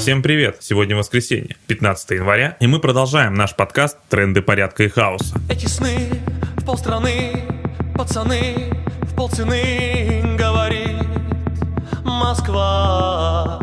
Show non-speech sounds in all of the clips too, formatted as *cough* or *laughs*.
Всем привет! Сегодня воскресенье, 15 января, и мы продолжаем наш подкаст «Тренды порядка и хаоса». Эти сны в полстраны, пацаны в полцены, говорит Москва.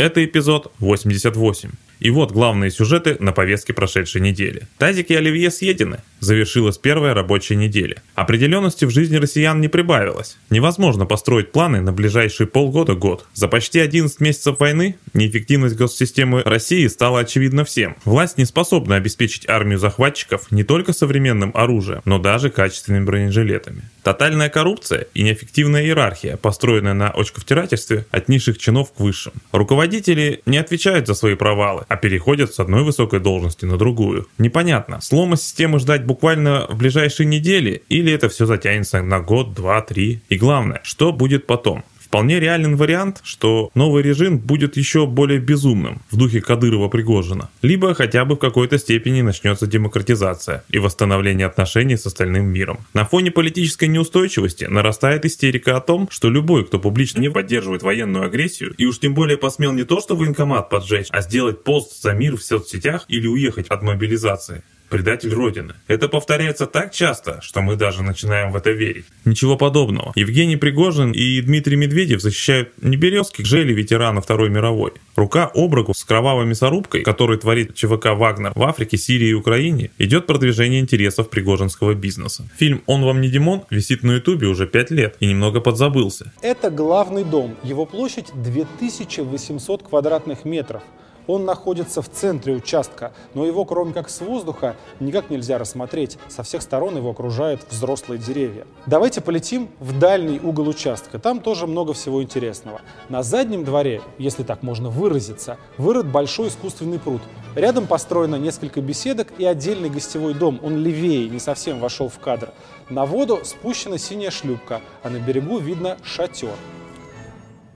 Это эпизод 88. И вот главные сюжеты на повестке прошедшей недели. Тазик и Оливье съедены. Завершилась первая рабочая неделя. Определенности в жизни россиян не прибавилось. Невозможно построить планы на ближайшие полгода-год. За почти 11 месяцев войны неэффективность госсистемы России стала очевидна всем. Власть не способна обеспечить армию захватчиков не только современным оружием, но даже качественными бронежилетами. Тотальная коррупция и неэффективная иерархия, построенная на очковтирательстве от низших чинов к высшим. Руководители не отвечают за свои провалы, а переходят с одной высокой должности на другую. Непонятно, слома системы ждать буквально в ближайшие недели или это все затянется на год, два, три. И главное, что будет потом? Вполне реален вариант, что новый режим будет еще более безумным, в духе Кадырова-Пригожина. Либо хотя бы в какой-то степени начнется демократизация и восстановление отношений с остальным миром. На фоне политической неустойчивости нарастает истерика о том, что любой, кто публично не поддерживает военную агрессию, и уж тем более посмел не то что военкомат поджечь, а сделать пост за мир в соцсетях или уехать от мобилизации, предатель Родины. Это повторяется так часто, что мы даже начинаем в это верить. Ничего подобного. Евгений Пригожин и Дмитрий Медведев защищают не березки жели ветерана Второй мировой. Рука об руку с кровавой мясорубкой, который творит ЧВК «Вагнер» в Африке, Сирии и Украине, идет продвижение интересов пригожинского бизнеса. Фильм «Он вам не Димон» висит на ютубе уже 5 лет и немного подзабылся. Это главный дом. Его площадь 2800 квадратных метров. Он находится в центре участка, но его, кроме как с воздуха, никак нельзя рассмотреть. Со всех сторон его окружают взрослые деревья. Давайте полетим в дальний угол участка. Там тоже много всего интересного. На заднем дворе, если так можно выразиться, вырыт большой искусственный пруд. Рядом построено несколько беседок и отдельный гостевой дом. Он левее, не совсем вошел в кадр. На воду спущена синяя шлюпка, а на берегу видно шатер.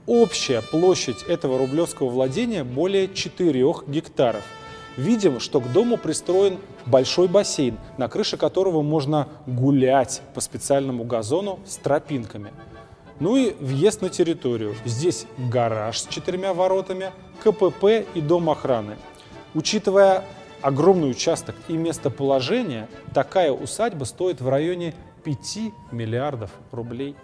Общая площадь этого рублевского владения более 4 гектаров. Видим, что к дому пристроен большой бассейн, на крыше которого можно гулять по специальному газону с тропинками. Ну и въезд на территорию. Здесь гараж с четырьмя воротами, КПП и дом охраны. Учитывая огромный участок и местоположение, такая усадьба стоит в районе 5 миллиардов рублей.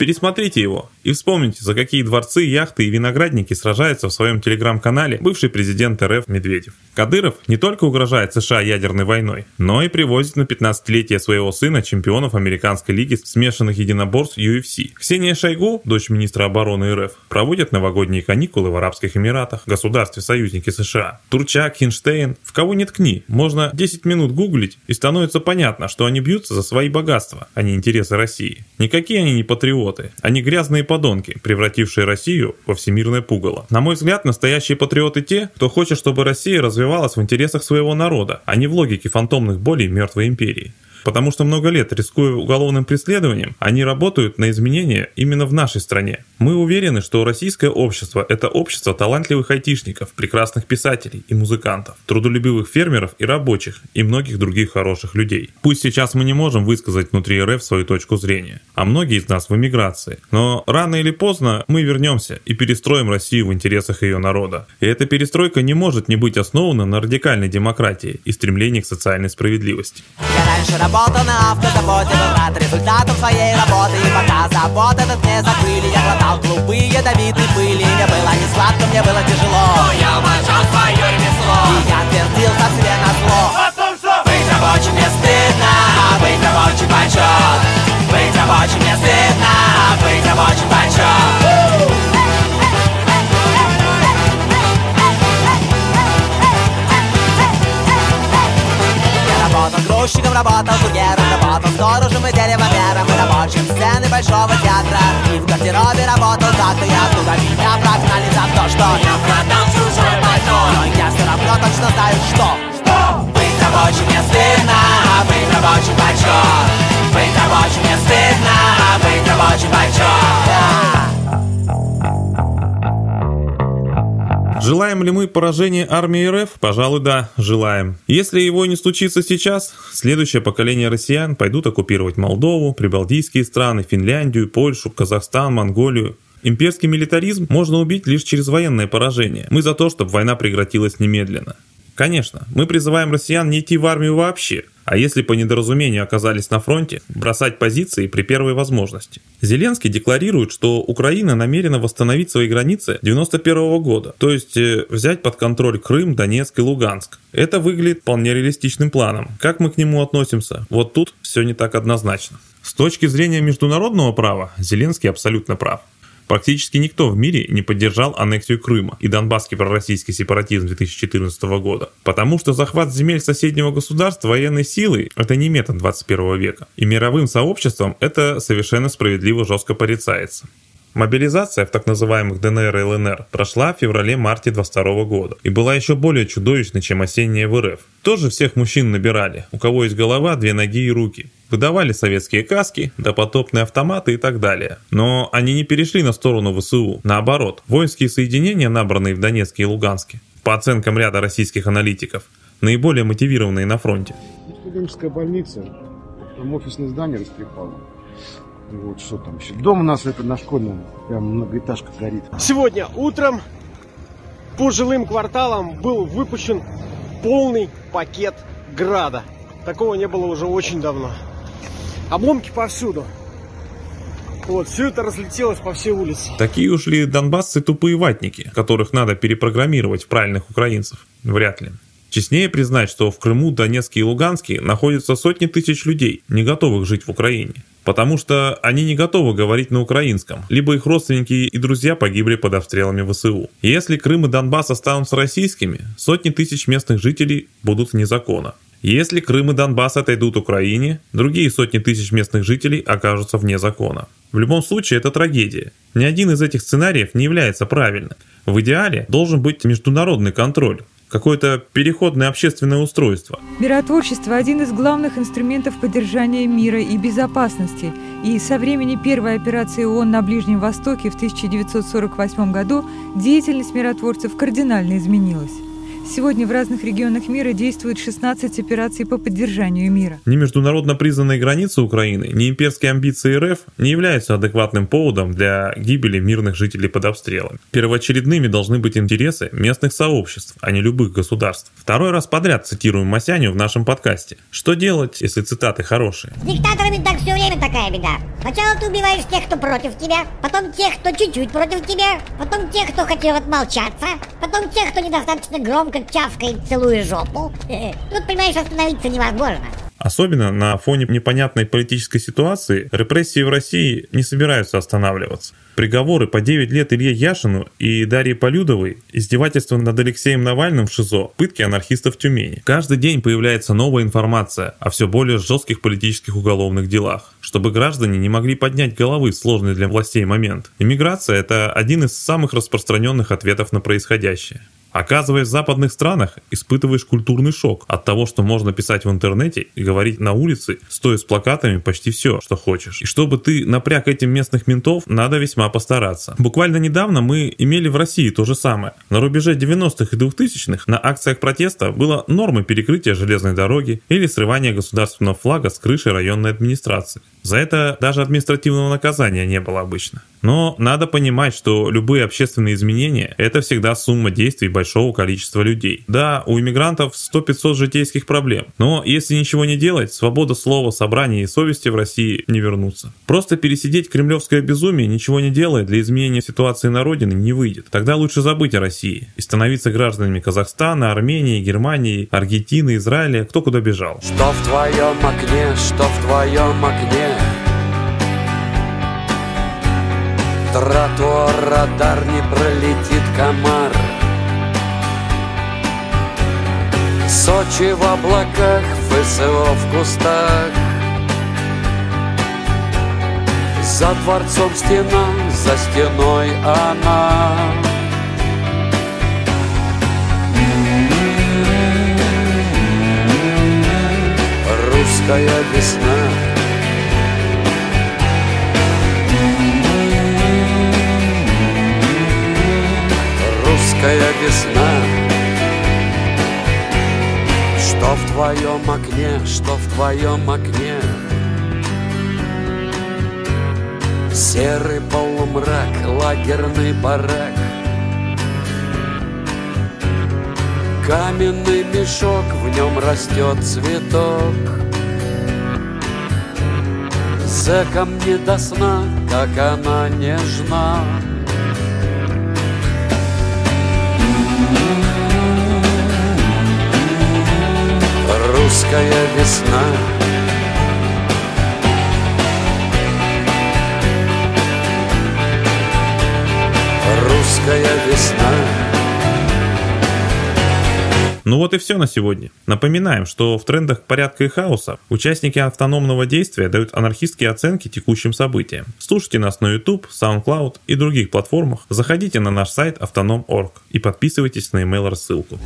Пересмотрите его и вспомните, за какие дворцы, яхты и виноградники сражается в своем телеграм-канале бывший президент РФ Медведев. Кадыров не только угрожает США ядерной войной, но и привозит на 15-летие своего сына чемпионов Американской лиги смешанных единоборств UFC. Ксения Шойгу, дочь министра обороны РФ, проводит новогодние каникулы в Арабских Эмиратах, государстве-союзнике США. Турчак, Хинштейн, в кого не ткни, можно 10 минут гуглить и становится понятно, что они бьются за свои богатства, а не интересы России. Никакие они не патриоты, они грязные подонки, превратившие Россию во всемирное пугало. На мой взгляд, настоящие патриоты те, кто хочет, чтобы Россия развивалась в интересах своего народа, а не в логике фантомных болей мертвой империи. Потому что много лет, рискуя уголовным преследованием, они работают на изменения именно в нашей стране. Мы уверены, что российское общество – это общество талантливых айтишников, прекрасных писателей и музыкантов, трудолюбивых фермеров и рабочих, и многих других хороших людей. Пусть сейчас мы не можем высказать внутри РФ свою точку зрения, а многие из нас в эмиграции, но рано или поздно мы вернемся и перестроим Россию в интересах ее народа. И эта перестройка не может не быть основана на радикальной демократии и стремлении к социальной справедливости. Раньше работал на автозаводе, был рад результатам своей работы И пока завод этот не закрыли, я глотал клубы ядовитой пыли. Мне было не сладко, мне было тяжело. Но я уважал свое ремесло. И я твердил сам себе на зло работал курьером, работал Сторожем и дерево вером и рабочим сцены большого театра. И в гардеробе работал так-то и оттуда меня прогнали за то, что Я продал чужой больной Но я все равно точно знаю, что. Что? Быть рабочим не стыдно, а быть рабочим почет Быть рабочим не стыдно, а быть рабочим почет Желаем ли мы поражения армии РФ? Пожалуй, да, желаем. Если его не случится сейчас, следующее поколение россиян пойдут оккупировать Молдову, прибалтийские страны, Финляндию, Польшу, Казахстан, Монголию. Имперский милитаризм можно убить лишь через военное поражение. Мы за то, чтобы война прекратилась немедленно. Конечно, мы призываем россиян не идти в армию вообще, а если по недоразумению оказались на фронте, бросать позиции при первой возможности. Зеленский декларирует, что Украина намерена восстановить свои границы 91 года, то есть э, взять под контроль Крым, Донецк и Луганск. Это выглядит вполне реалистичным планом. Как мы к нему относимся? Вот тут все не так однозначно. С точки зрения международного права, Зеленский абсолютно прав. Практически никто в мире не поддержал аннексию Крыма и донбасский пророссийский сепаратизм 2014 года, потому что захват земель соседнего государства военной силой – это не метод 21 века, и мировым сообществом это совершенно справедливо жестко порицается. Мобилизация в так называемых ДНР и ЛНР прошла в феврале-марте 22 года и была еще более чудовищной, чем осенняя в РФ. Тоже всех мужчин набирали, у кого есть голова, две ноги и руки. Выдавали советские каски, допотопные автоматы и так далее. Но они не перешли на сторону ВСУ. Наоборот, воинские соединения, набранные в Донецке и Луганске, по оценкам ряда российских аналитиков, наиболее мотивированные на фронте. Студенческая больница, там офисное здание растрепало. Вот что там еще. Дом у нас это на школьном, прям многоэтажка горит. Сегодня утром по жилым кварталам был выпущен полный пакет града. Такого не было уже очень давно. Обломки повсюду. Вот, все это разлетелось по всей улице. Такие ушли донбассы тупые ватники, которых надо перепрограммировать в правильных украинцев. Вряд ли. Честнее признать, что в Крыму, Донецке и Луганске находятся сотни тысяч людей, не готовых жить в Украине. Потому что они не готовы говорить на украинском, либо их родственники и друзья погибли под обстрелами ВСУ. Если Крым и Донбасс останутся российскими, сотни тысяч местных жителей будут вне. Если Крым и Донбасс отойдут Украине, другие сотни тысяч местных жителей окажутся вне закона. В любом случае это трагедия. Ни один из этих сценариев не является правильным. В идеале должен быть международный контроль, какое-то переходное общественное устройство. Миротворчество – один из главных инструментов поддержания мира и безопасности. И со времени первой операции ООН на Ближнем Востоке в 1948 году деятельность миротворцев кардинально изменилась. Сегодня в разных регионах мира действует 16 операций по поддержанию мира. Ни международно признанные границы Украины, ни имперские амбиции РФ не являются адекватным поводом для гибели мирных жителей под обстрелами. Первоочередными должны быть интересы местных сообществ, а не любых государств. Второй раз подряд цитируем Масяню в нашем подкасте. Что делать, если цитаты хорошие? С диктаторами так все время такая беда. Сначала ты убиваешь тех, кто против тебя, потом тех, кто чуть-чуть против тебя, потом тех, кто хотел отмолчаться, потом тех, кто недостаточно громко чавкает, целуя жопу. *laughs* Тут, понимаешь, остановиться невозможно. Особенно на фоне непонятной политической ситуации репрессии в России не собираются останавливаться. Приговоры по 9 лет Илье Яшину и Дарье Полюдовой, издевательства над Алексеем Навальным в ШИЗО, пытки анархистов в Тюмени. Каждый день появляется новая информация о все более жестких политических уголовных делах, чтобы граждане не могли поднять головы в сложный для властей момент. Иммиграция – это один из самых распространенных ответов на происходящее. Оказываясь в западных странах, испытываешь культурный шок от того, что можно писать в интернете и говорить на улице, стоя с плакатами почти все, что хочешь. И чтобы ты напряг этим местных ментов, надо весьма постараться. Буквально недавно мы имели в России то же самое. На рубеже 90-х и 2000-х на акциях протеста было нормой перекрытия железной дороги или срывания государственного флага с крыши районной администрации. За это даже административного наказания не было обычно. Но надо понимать, что любые общественные изменения – это всегда сумма действий большого количества людей. Да, у иммигрантов 100-500 житейских проблем, но если ничего не делать, свобода слова, собрания и совести в России не вернутся. Просто пересидеть кремлевское безумие, ничего не делая для изменения ситуации на родине не выйдет. Тогда лучше забыть о России и становиться гражданами Казахстана, Армении, Германии, Аргентины, Израиля, кто куда бежал. Что в твоем окне, что в твоем окне Тротуар, радар, не пролетит комар. Сочи в облаках, ФСО в кустах. За дворцом стена, за стеной она. Русская весна весна Что в твоем окне, что в твоем окне Серый полумрак, лагерный барак Каменный мешок, в нем растет цветок. Зэкам не до сна, как она нежна Русская весна. Русская весна Ну вот и все на сегодня. Напоминаем, что в трендах порядка и хаоса участники автономного действия дают анархистские оценки текущим событиям. Слушайте нас на YouTube, SoundCloud и других платформах. Заходите на наш сайт autonom.org и подписывайтесь на email рассылку.